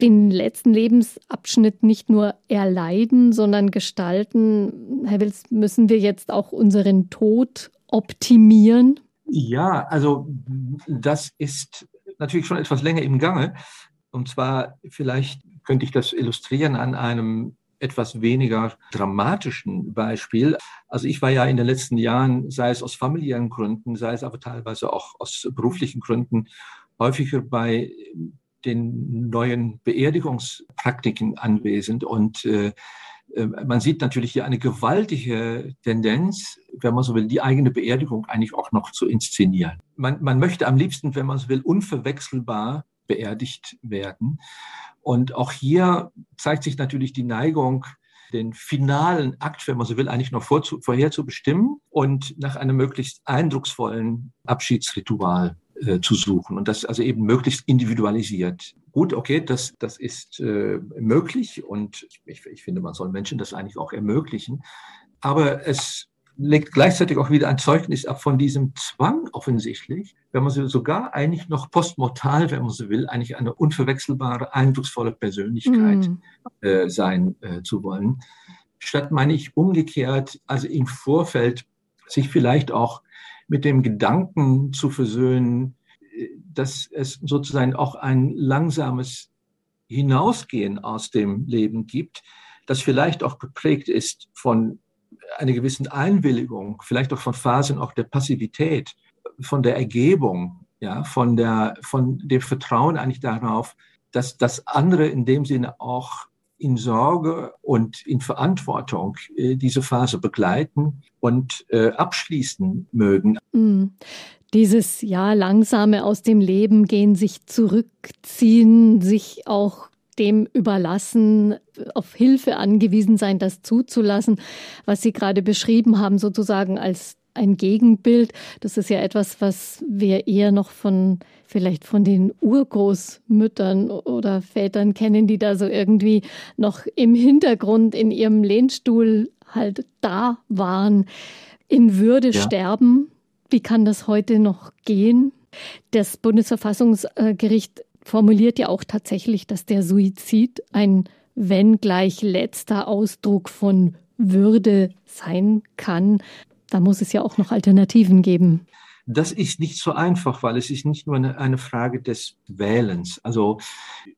Speaker 2: Den letzten Lebensabschnitt nicht nur erleiden, sondern gestalten. Herr Wils, müssen wir jetzt auch unseren Tod optimieren?
Speaker 4: Ja, also das ist natürlich schon etwas länger im Gange. Und zwar, vielleicht könnte ich das illustrieren an einem etwas weniger dramatischen Beispiel. Also ich war ja in den letzten Jahren, sei es aus familiären Gründen, sei es aber teilweise auch aus beruflichen Gründen, häufiger bei den neuen Beerdigungspraktiken anwesend. Und äh, man sieht natürlich hier eine gewaltige Tendenz, wenn man so will, die eigene Beerdigung eigentlich auch noch zu inszenieren. Man, man möchte am liebsten, wenn man so will, unverwechselbar beerdigt werden. Und auch hier zeigt sich natürlich die Neigung, den finalen Akt, wenn man so will, eigentlich noch vor, vorher zu bestimmen und nach einem möglichst eindrucksvollen Abschiedsritual äh, zu suchen und das also eben möglichst individualisiert. Gut, okay, das, das ist äh, möglich und ich, ich finde, man soll Menschen das eigentlich auch ermöglichen. Aber es legt gleichzeitig auch wieder ein Zeugnis ab von diesem Zwang offensichtlich, wenn man so sogar eigentlich noch postmortal, wenn man so will, eigentlich eine unverwechselbare, eindrucksvolle Persönlichkeit mm. äh, sein äh, zu wollen. Statt meine ich umgekehrt, also im Vorfeld sich vielleicht auch mit dem Gedanken zu versöhnen, dass es sozusagen auch ein langsames Hinausgehen aus dem Leben gibt, das vielleicht auch geprägt ist von einer gewissen Einwilligung, vielleicht auch von Phasen auch der Passivität, von der Ergebung, ja, von der, von dem Vertrauen eigentlich darauf, dass das andere in dem Sinne auch in Sorge und in Verantwortung äh, diese Phase begleiten und äh, abschließen mögen.
Speaker 2: Mm. Dieses ja langsame aus dem Leben gehen, sich zurückziehen, sich auch dem überlassen, auf Hilfe angewiesen sein, das zuzulassen, was Sie gerade beschrieben haben, sozusagen als ein Gegenbild. Das ist ja etwas, was wir eher noch von vielleicht von den Urgroßmüttern oder Vätern kennen, die da so irgendwie noch im Hintergrund in ihrem Lehnstuhl halt da waren. In Würde ja. sterben, wie kann das heute noch gehen? Das Bundesverfassungsgericht formuliert ja auch tatsächlich, dass der Suizid ein wenn gleich letzter Ausdruck von Würde sein kann. Da muss es ja auch noch Alternativen geben.
Speaker 4: Das ist nicht so einfach, weil es ist nicht nur eine, eine, Frage des Wählens. Also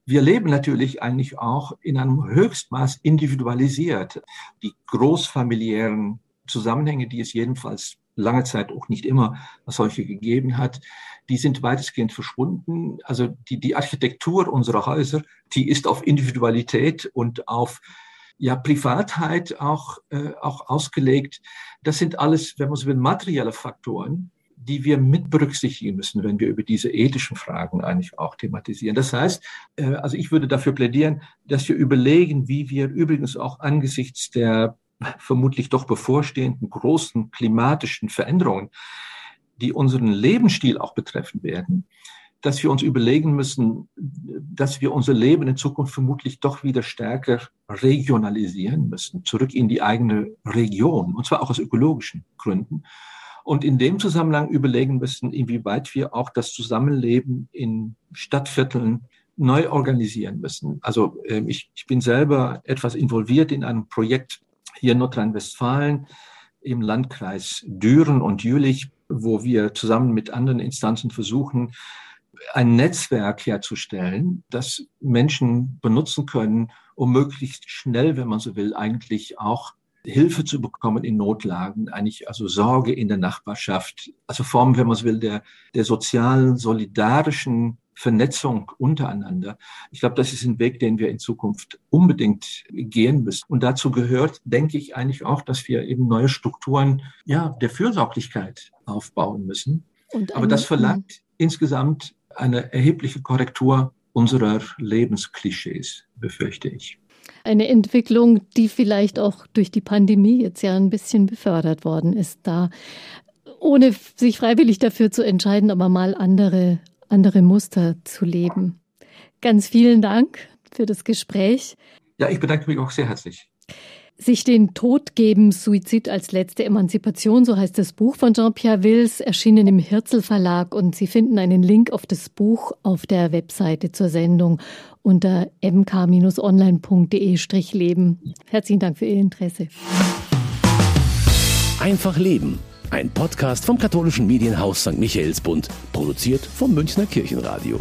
Speaker 4: wir leben natürlich eigentlich auch in einem Höchstmaß individualisiert. Die großfamiliären Zusammenhänge, die es jedenfalls lange Zeit auch nicht immer solche gegeben hat, die sind weitestgehend verschwunden. Also die, die Architektur unserer Häuser, die ist auf Individualität und auf ja, Privatheit auch, äh, auch ausgelegt. Das sind alles, wenn man so will, materielle Faktoren, die wir mit berücksichtigen müssen, wenn wir über diese ethischen Fragen eigentlich auch thematisieren. Das heißt, äh, also ich würde dafür plädieren, dass wir überlegen, wie wir übrigens auch angesichts der vermutlich doch bevorstehenden großen klimatischen Veränderungen, die unseren Lebensstil auch betreffen werden, dass wir uns überlegen müssen, dass wir unser Leben in Zukunft vermutlich doch wieder stärker regionalisieren müssen, zurück in die eigene Region, und zwar auch aus ökologischen Gründen und in dem Zusammenhang überlegen müssen, inwieweit wir auch das Zusammenleben in Stadtvierteln neu organisieren müssen. Also äh, ich, ich bin selber etwas involviert in einem Projekt hier in Nordrhein-Westfalen im Landkreis Düren und Jülich, wo wir zusammen mit anderen Instanzen versuchen, ein Netzwerk herzustellen, das Menschen benutzen können, um möglichst schnell, wenn man so will, eigentlich auch Hilfe zu bekommen in Notlagen, eigentlich also Sorge in der Nachbarschaft, also Formen, wenn man es will, der, der sozialen, solidarischen Vernetzung untereinander. Ich glaube, das ist ein Weg, den wir in Zukunft unbedingt gehen müssen. Und dazu gehört, denke ich, eigentlich auch, dass wir eben neue Strukturen ja, der Fürsorglichkeit aufbauen müssen. Aber das verlangt insgesamt eine erhebliche Korrektur unserer Lebensklischees, befürchte ich.
Speaker 2: Eine Entwicklung, die vielleicht auch durch die Pandemie jetzt ja ein bisschen befördert worden ist, da ohne sich freiwillig dafür zu entscheiden, aber mal andere, andere Muster zu leben. Ganz vielen Dank für das Gespräch.
Speaker 4: Ja, ich bedanke mich auch sehr herzlich.
Speaker 2: Sich den Tod geben, Suizid als letzte Emanzipation, so heißt das Buch von Jean-Pierre Wills, erschienen im Hirzel Verlag und Sie finden einen Link auf das Buch auf der Webseite zur Sendung unter mk-online.de-leben. Herzlichen Dank für Ihr Interesse.
Speaker 1: Einfach Leben. Ein Podcast vom katholischen Medienhaus St. Michaelsbund, produziert vom Münchner Kirchenradio.